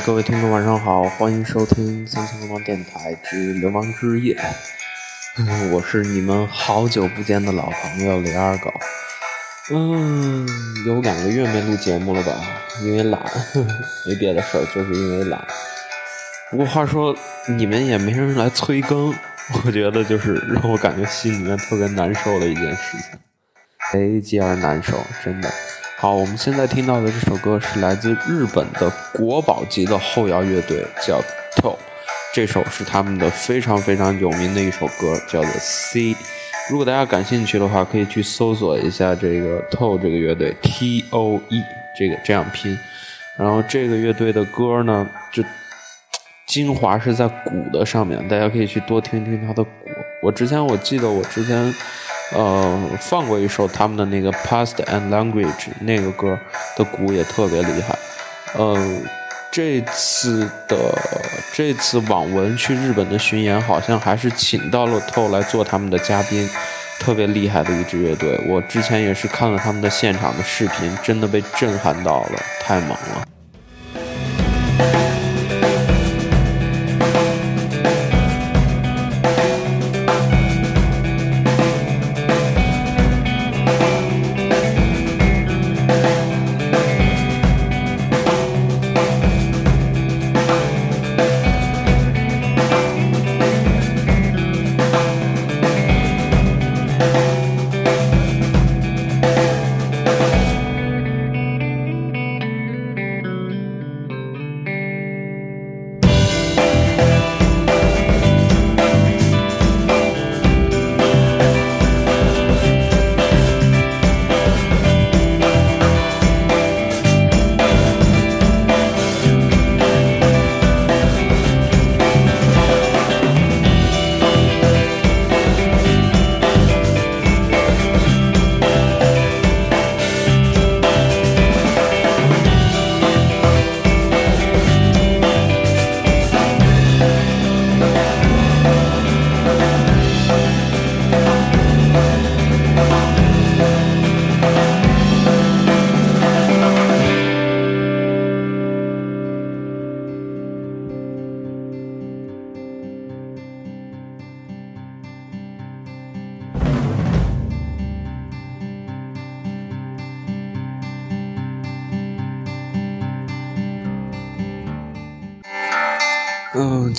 各位听众，晚上好，欢迎收听三千流氓电台之流氓之夜。我是你们好久不见的老朋友李二狗。嗯，有两个月没录节目了吧？因为懒，没别的事儿，就是因为懒。不过话说，你们也没人来催更，我觉得就是让我感觉心里面特别难受的一件事情，贼鸡而难受，真的。好，我们现在听到的这首歌是来自日本的国宝级的后摇乐队，叫 TOE。这首是他们的非常非常有名的一首歌，叫做 C。如果大家感兴趣的话，可以去搜索一下这个 TOE 这个乐队，T O E 这个这样拼。然后这个乐队的歌呢，就精华是在鼓的上面，大家可以去多听听他的鼓。我之前我记得我之前。呃，放过一首他们的那个《Past and Language》那个歌的鼓也特别厉害。呃，这次的这次网文去日本的巡演，好像还是请到了 TO 来做他们的嘉宾，特别厉害的一支乐队。我之前也是看了他们的现场的视频，真的被震撼到了，太猛了。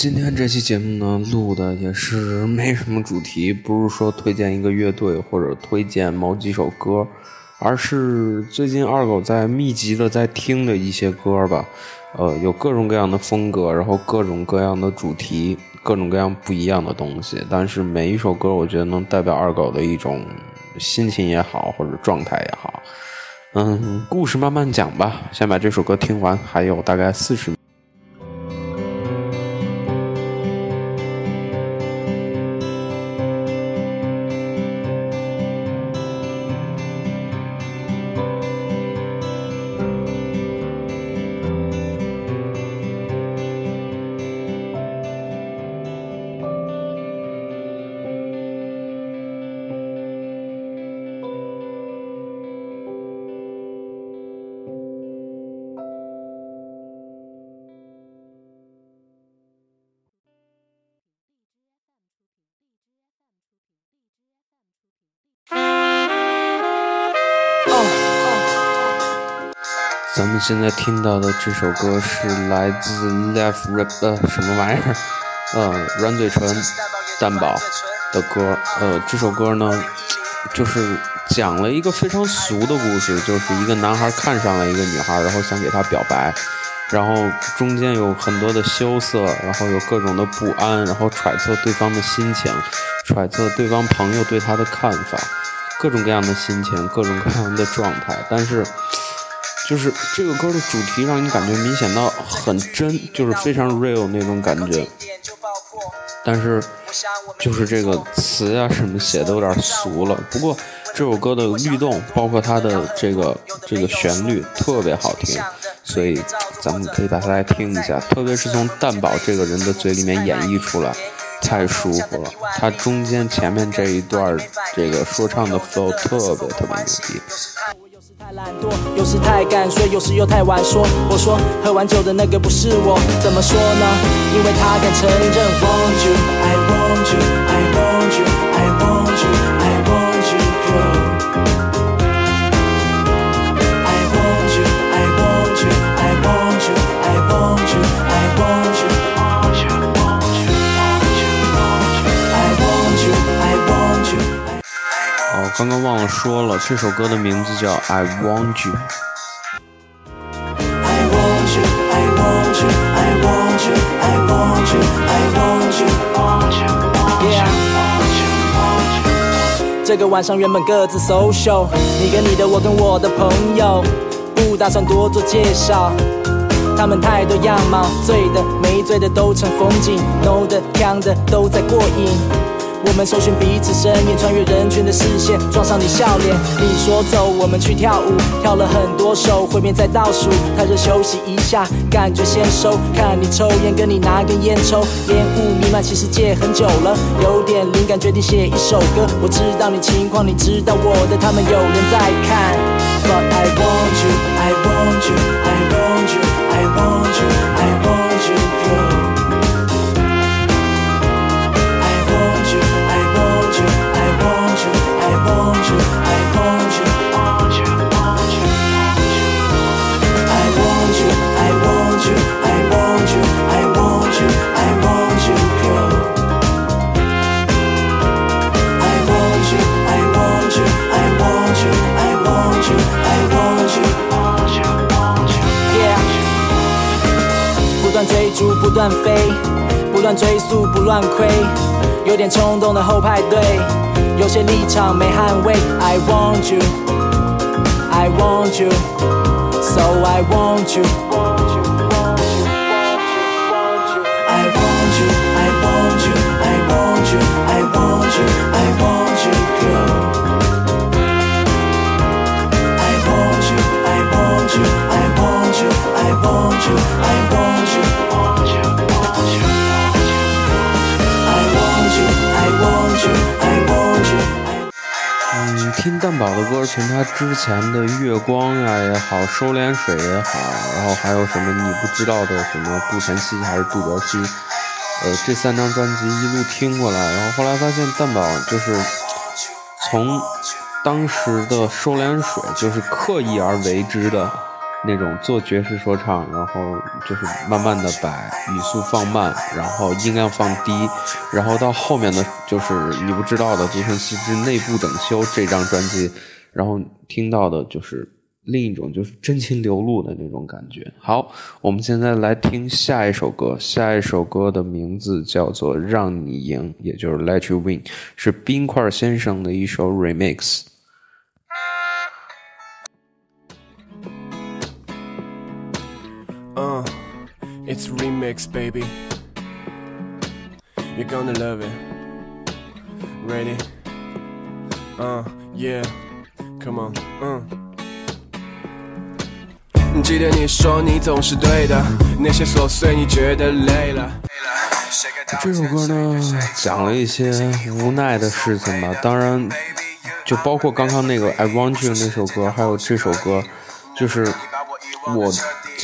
今天这期节目呢，录的也是没什么主题，不是说推荐一个乐队或者推荐某几首歌，而是最近二狗在密集的在听的一些歌吧。呃，有各种各样的风格，然后各种各样的主题，各种各样不一样的东西。但是每一首歌，我觉得能代表二狗的一种心情也好，或者状态也好。嗯，故事慢慢讲吧，先把这首歌听完，还有大概四十。咱们现在听到的这首歌是来自 Left Rap 呃什么玩意儿？呃，软嘴唇蛋堡的歌。呃，这首歌呢，就是讲了一个非常俗的故事，就是一个男孩看上了一个女孩，然后想给她表白，然后中间有很多的羞涩，然后有各种的不安，然后揣测对方的心情，揣测对方朋友对他的看法，各种各样的心情，各种各样的状态，但是。就是这个歌的主题让你感觉明显到很真，就是非常 real 那种感觉。但是，就是这个词呀什么写的有点俗了。不过这首歌的律动，包括它的这个这个旋律特别好听，所以咱们可以把它来听一下。特别是从蛋宝这个人的嘴里面演绎出来，太舒服了。他中间前面这一段这个说唱的 flow 特别特别牛逼。懒惰，有时太敢睡，有时又太晚说。我说喝完酒的那个不是我，怎么说呢？因为他敢承认。Want you, I want you, I want you, I want you, I want you, girl. I want you, I want you, I want you, I want you, 刚刚忘了说了，这首歌的名字叫《I Want You》。这个晚上原本各自 social，你跟你的，我跟我的朋友，不打算多做介绍。他们太多样貌，醉的没醉的都成风景，no 的呛的都在过瘾。我们搜寻彼此身影，穿越人群的视线，撞上你笑脸。你说走，我们去跳舞，跳了很多首，会面在倒数。他热休息一下，感觉先收。看你抽烟，跟你拿根烟抽，烟雾弥漫，其实戒很久了，有点灵感，决定写一首歌。我知道你情况，你知道我的，他们有人在看。But I want you, I want you, I want you, I want you, I want you, 追逐，不断飞，不断追速，不乱亏，有点冲动的后排队，有些立场没捍卫。I want you, I want you, so I want you. I want you, I want you, I want you, I want you, I want you, girl. I want you, I want you, I want you, I want you, I want you, 听蛋宝的歌，从他之前的《月光》呀也好，《收敛水》也好，然后还有什么你不知道的什么《顾晨曦》还是《渡边溪》，呃，这三张专辑一路听过来，然后后来发现蛋宝就是从当时的《收敛水》就是刻意而为之的。那种做爵士说唱，然后就是慢慢的把语速放慢，然后音量放低，然后到后面的就是你不知道的《独城西之内部整修》这张专辑，然后听到的就是另一种就是真情流露的那种感觉。好，我们现在来听下一首歌，下一首歌的名字叫做《让你赢》，也就是 Let You Win，是冰块先生的一首 remix。Uh, it's remix, baby. You're gonna love it. Ready? Uh, yeah. Come on, uh. 记得你说你总是对的，那些琐碎你觉得累了。这首歌呢，讲了一些无奈的事情吧。当然，就包括刚刚那个《I Want You》那首歌，还有这首歌，就是我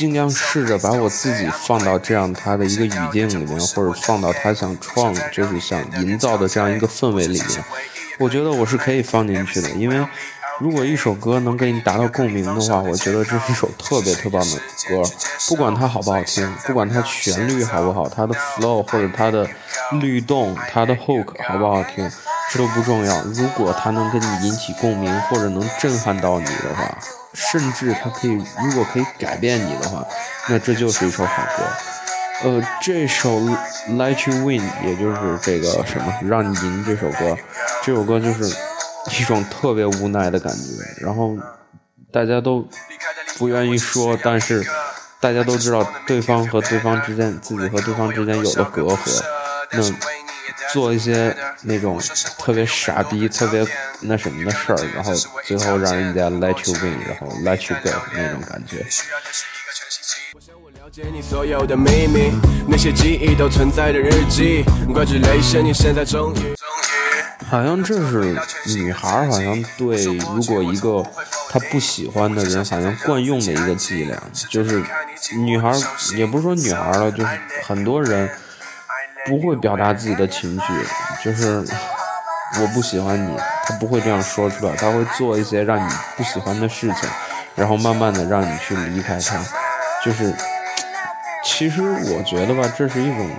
尽量试着把我自己放到这样他的一个语境里面，或者放到他想创，就是想营造的这样一个氛围里面。我觉得我是可以放进去的，因为如果一首歌能给你达到共鸣的话，我觉得这是一首特别特别棒的歌。不管它好不好听，不管它旋律好不好，它的 flow 或者它的律动、它的 hook 好不好听，这都不重要。如果它能跟你引起共鸣，或者能震撼到你的话，甚至它可以，如果可以改变你的话，那这就是一首好歌。呃，这首《Let You Win》，也就是这个什么让你赢这首歌，这首歌就是一种特别无奈的感觉。然后大家都不愿意说，但是大家都知道对方和对方之间，自己和对方之间有了隔阂，那做一些那种特别傻逼、特别那什么的事儿，然后最后让人家 Let You Win，然后 Let You Go 那种感觉。我想我了解你所有的秘密，那些记忆都存在的日记，挂着泪线，你现在终于终于好像这是女孩儿好像对如果一个她不喜欢的人好像惯用的一个伎俩，就是女孩儿也不是说女孩儿了，就是很多人不会表达自己的情绪，就是我不喜欢你，她不会这样说出来，她会做一些让你不喜欢的事情，然后慢慢的让你去离开她，就是其实我觉得吧，这是一种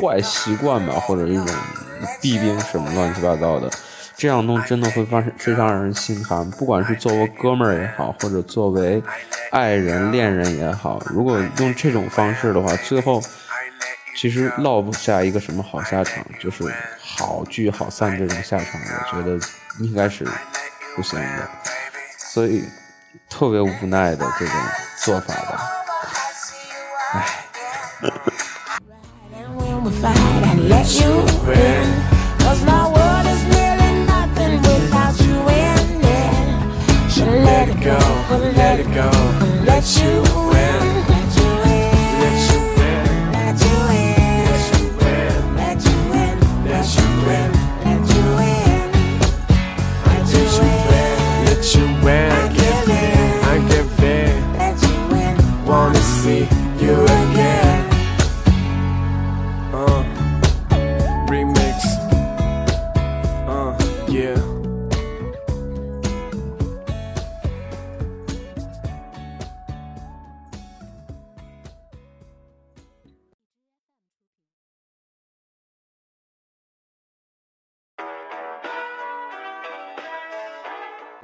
坏习惯吧，或者一种。弊病什么乱七八糟的，这样弄真的会发生非常让人心寒。不管是作为哥们儿也好，或者作为爱人、恋人也好，如果用这种方式的话，最后其实落不下一个什么好下场，就是好聚好散这种下场，我觉得应该是不行的。所以特别无奈的这种做法吧，唉。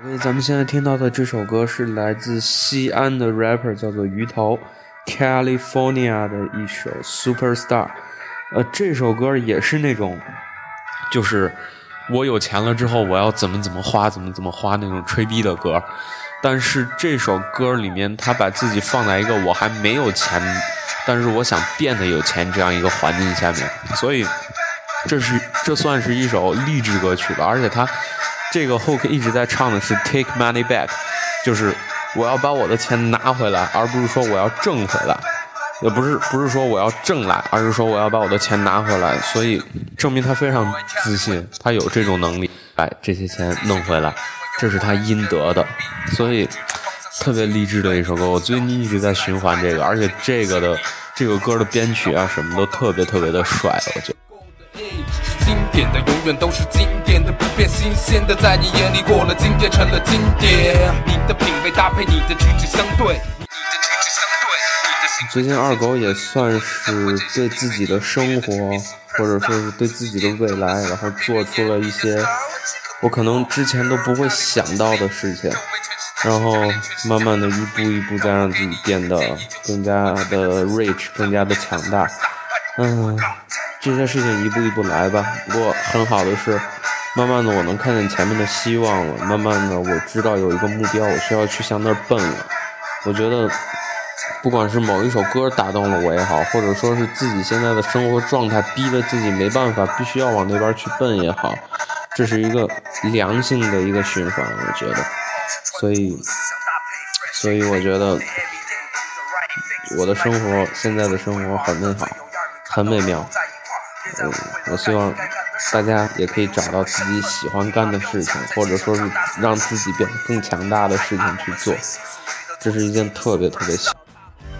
所以咱们现在听到的这首歌是来自西安的 rapper，叫做鱼头，California 的一首 Superstar。呃，这首歌也是那种，就是我有钱了之后我要怎么怎么花，怎么怎么花那种吹逼的歌。但是这首歌里面，他把自己放在一个我还没有钱，但是我想变得有钱这样一个环境下面，所以这是这算是一首励志歌曲吧，而且他。这个 hook 一直在唱的是 take money back，就是我要把我的钱拿回来，而不是说我要挣回来，也不是不是说我要挣来，而是说我要把我的钱拿回来。所以证明他非常自信，他有这种能力把这些钱弄回来，这是他应得的。所以特别励志的一首歌，我最近一直在循环这个，而且这个的这个歌的编曲啊什么都特别特别的帅，我觉得。经典的永远都是经典的，不变新鲜的，在你眼里过了经典成了经典。你的品味搭配，你的举止相对。最近二狗也算是对自己的生活，或者说是对自己的未来，然后做出了一些我可能之前都不会想到的事情，然后慢慢的一步一步在让自己变得更加的 rich，更加的强大。嗯。这些事情一步一步来吧。不过很好的是，慢慢的我能看见前面的希望了。慢慢的我知道有一个目标，我需要去向那儿奔了。我觉得，不管是某一首歌打动了我也好，或者说是自己现在的生活状态逼得自己没办法，必须要往那边去奔也好，这是一个良性的一个循环。我觉得，所以，所以我觉得我的生活现在的生活很美好，很美妙。嗯，我希望大家也可以找到自己喜欢干的事情，或者说是让自己变得更强大的事情去做，这是一件特别特别喜。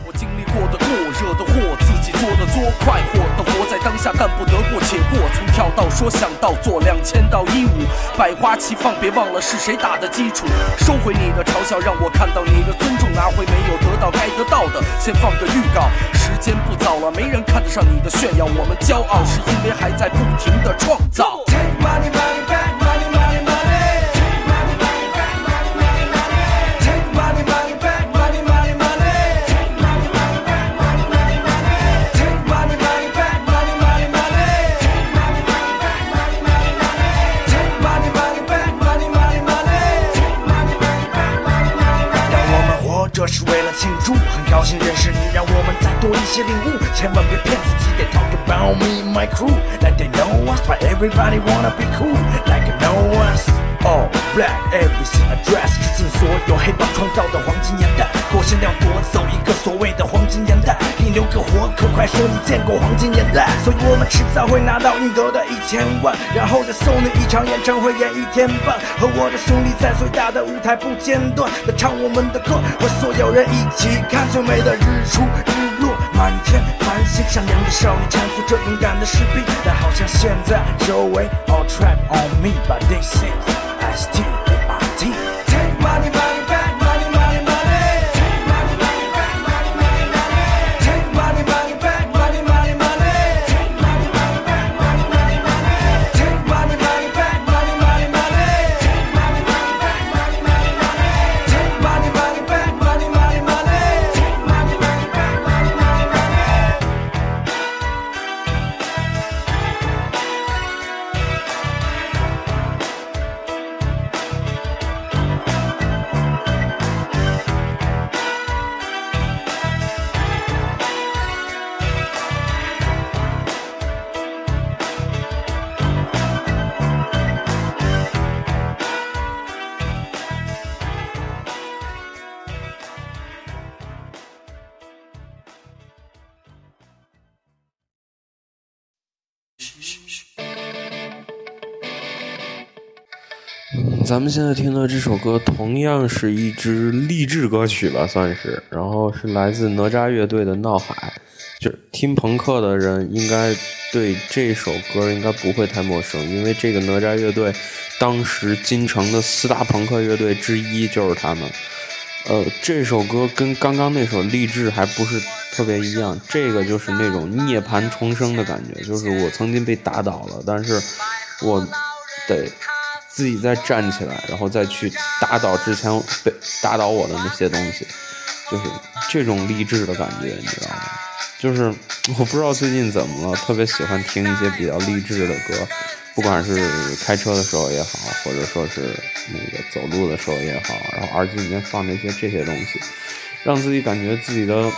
我经历过的过，热的祸，自己做的作，快活的当下，干不得过且过。从跳到说想到做，两千到一五，百花齐放，别忘了是谁打的基础。收回你的嘲笑，让我看到你的尊重，拿回没有得到该得到的。先放个预告。时间不早了，没人看得上你的炫耀。我们骄傲，是因为还在不停的创造。高兴认识你，让我们再多一些领悟，千万别骗自己。得 talk about me, my crew, like they know us, but everybody wanna be cool, like know us. Oh. Black everything address，致敬所有黑帮创造的黄金年代。我现在要夺走一个所谓的黄金年代，给你留个活口，快说你见过黄金年代？所以我们迟早会拿到应得的一千万，然后再送你一场演唱会演一天半，和我的兄弟在最大的舞台不间断的唱我们的歌，和所有人一起看最美的日出日落，满天繁星，善良的少女搀扶着勇敢的士兵，但好像现在周围 all trap on me，but this is last two. 咱们现在听的这首歌同样是一支励志歌曲吧，算是，然后是来自哪吒乐队的《闹海》，就听朋克的人应该对这首歌应该不会太陌生，因为这个哪吒乐队当时京城的四大朋克乐队之一就是他们。呃，这首歌跟刚刚那首励志还不是特别一样，这个就是那种涅槃重生的感觉，就是我曾经被打倒了，但是我得自己再站起来，然后再去打倒之前被打倒我的那些东西，就是这种励志的感觉，你知道吗？就是我不知道最近怎么了，特别喜欢听一些比较励志的歌，不管是开车的时候也好，或者说是那个走路的时候也好，然后耳机里面放那些这些东西，让自己感觉自己的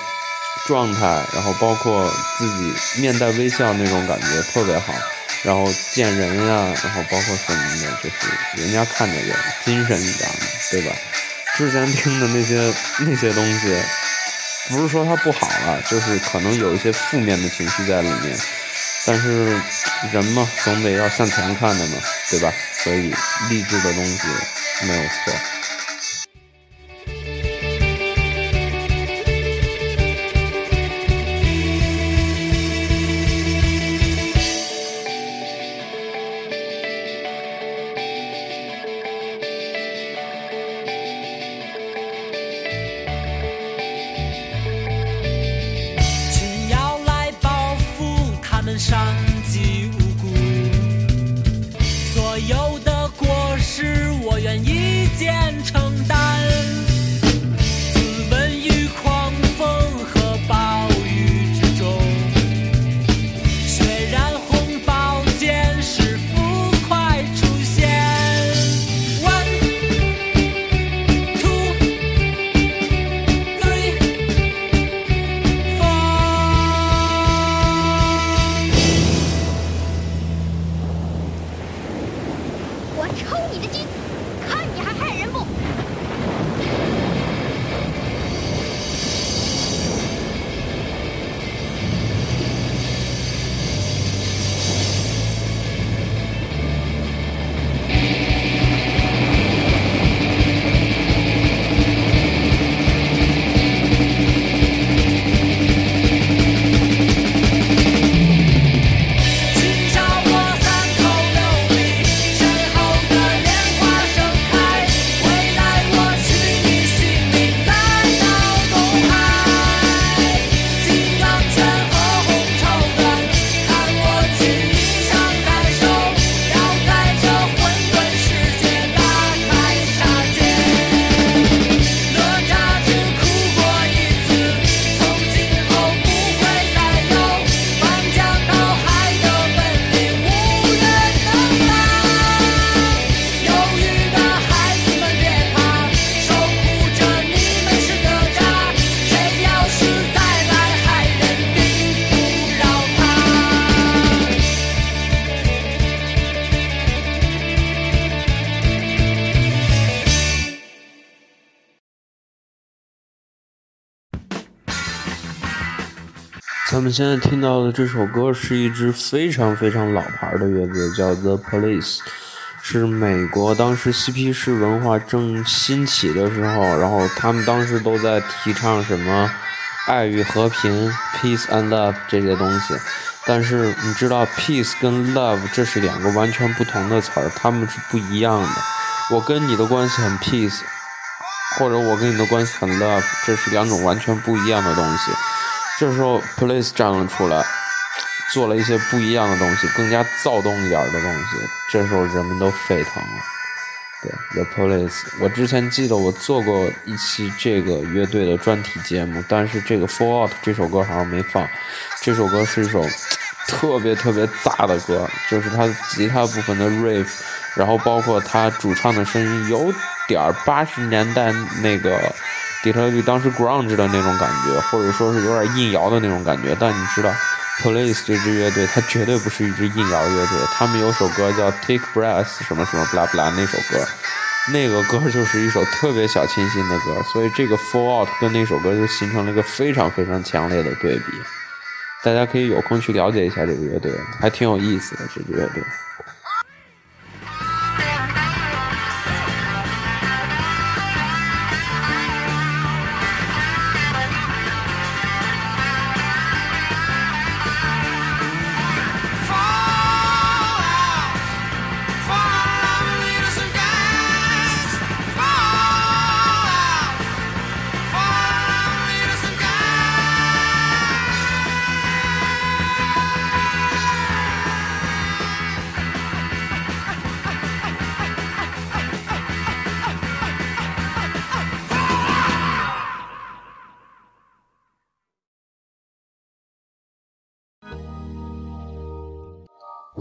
状态，然后包括自己面带微笑那种感觉特别好。然后见人呀、然后包括什么的，就是人家看着也精神一点嘛，对吧？之前听的那些那些东西，不是说它不好了，就是可能有一些负面的情绪在里面。但是人嘛，总得要向前看的嘛，对吧？所以励志的东西没有错。咱们现在听到的这首歌是一支非常非常老牌的乐队，叫 The Police，是美国当时嬉皮士文化正兴起的时候，然后他们当时都在提倡什么爱与和平 （peace and love） 这些东西。但是你知道，peace 跟 love 这是两个完全不同的词儿，他们是不一样的。我跟你的关系很 peace，或者我跟你的关系很 love，这是两种完全不一样的东西。这时候，Police 站了出来，做了一些不一样的东西，更加躁动一点的东西。这时候，人们都沸腾了。对，The Police，我之前记得我做过一期这个乐队的专题节目，但是这个 Fall Out 这首歌好像没放。这首歌是一首特别特别炸的歌，就是它吉他部分的 riff，然后包括他主唱的声音，有点八十年代那个。底特律当时 grunge 的那种感觉，或者说是有点硬摇的那种感觉，但你知道，Police 这支乐队，它绝对不是一支硬摇乐队。他们有首歌叫 Take Breath，什么什么不拉不拉那首歌，那个歌就是一首特别小清新的歌，所以这个 Fall Out 跟那首歌就形成了一个非常非常强烈的对比。大家可以有空去了解一下这个乐队，还挺有意思的这支乐队。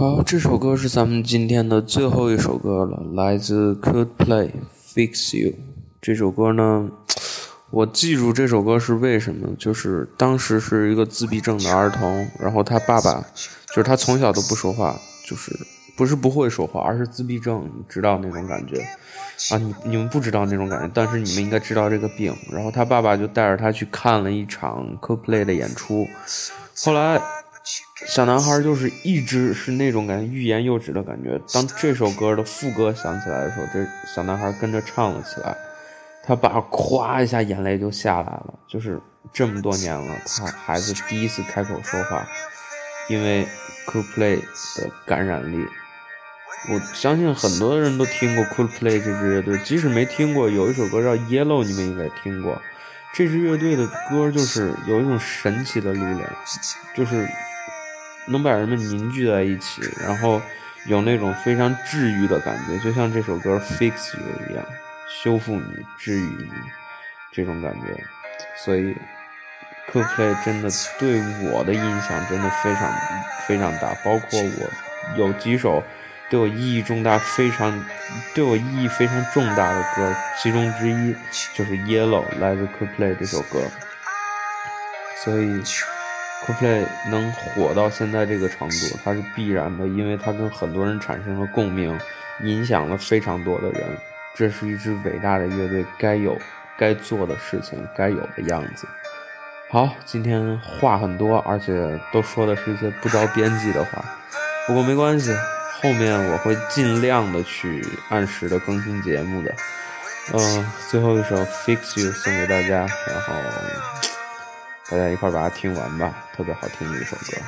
好，这首歌是咱们今天的最后一首歌了，来自 Coldplay《Fix You》。这首歌呢，我记住这首歌是为什么？就是当时是一个自闭症的儿童，然后他爸爸就是他从小都不说话，就是不是不会说话，而是自闭症，你知道那种感觉啊？你你们不知道那种感觉，但是你们应该知道这个病。然后他爸爸就带着他去看了一场 Coldplay 的演出，后来。小男孩就是一直是那种感觉，欲言又止的感觉。当这首歌的副歌响起来的时候，这小男孩跟着唱了起来。他爸咵一下眼泪就下来了，就是这么多年了，他孩子第一次开口说话，因为 Cool Play 的感染力。我相信很多人都听过 Cool Play 这支乐队，即使没听过，有一首歌叫 Yellow，你们应该听过。这支乐队的歌就是有一种神奇的力量，就是。能把人们凝聚在一起，然后有那种非常治愈的感觉，就像这首歌《Fix You》一样，修复你、治愈你这种感觉。所以，Coldplay 真的对我的影响真的非常非常大，包括我有几首对我意义重大、非常对我意义非常重大的歌，其中之一就是《Yellow》，来自 Coldplay 这首歌。所以。Coldplay 能火到现在这个程度，它是必然的，因为它跟很多人产生了共鸣，影响了非常多的人。这是一支伟大的乐队该有、该做的事情，该有的样子。好，今天话很多，而且都说的是一些不着边际的话，不过没关系，后面我会尽量的去按时的更新节目的。嗯，最后一首《Fix You》送给大家，然后。大家一块把它听完吧特别好听的一首歌。